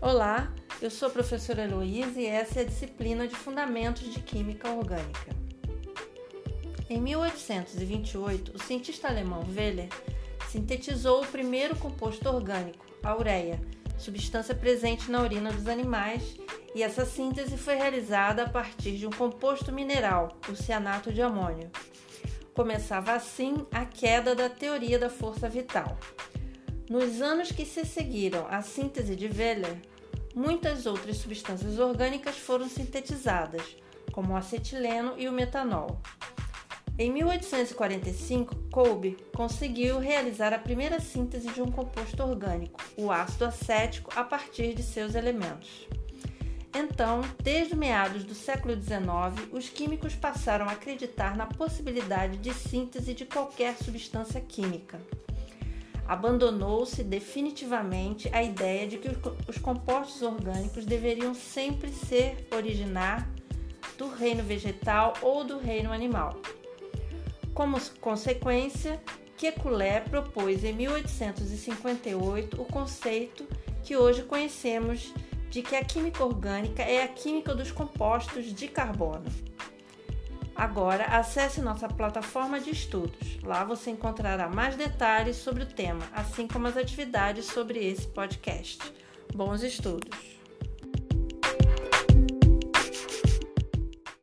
Olá, eu sou a professora Heloísa e essa é a disciplina de Fundamentos de Química Orgânica. Em 1828, o cientista alemão Wöhler sintetizou o primeiro composto orgânico, a ureia, substância presente na urina dos animais, e essa síntese foi realizada a partir de um composto mineral, o cianato de amônio. Começava assim a queda da teoria da força vital. Nos anos que se seguiram à síntese de Wöhler, muitas outras substâncias orgânicas foram sintetizadas, como o acetileno e o metanol. Em 1845, Kolbe conseguiu realizar a primeira síntese de um composto orgânico, o ácido acético, a partir de seus elementos. Então, desde meados do século XIX, os químicos passaram a acreditar na possibilidade de síntese de qualquer substância química abandonou-se definitivamente a ideia de que os compostos orgânicos deveriam sempre ser originar do reino vegetal ou do reino animal. Como consequência, Kekulé propôs em 1858 o conceito que hoje conhecemos de que a química orgânica é a química dos compostos de carbono. Agora, acesse nossa plataforma de estudos. Lá você encontrará mais detalhes sobre o tema, assim como as atividades sobre esse podcast. Bons estudos!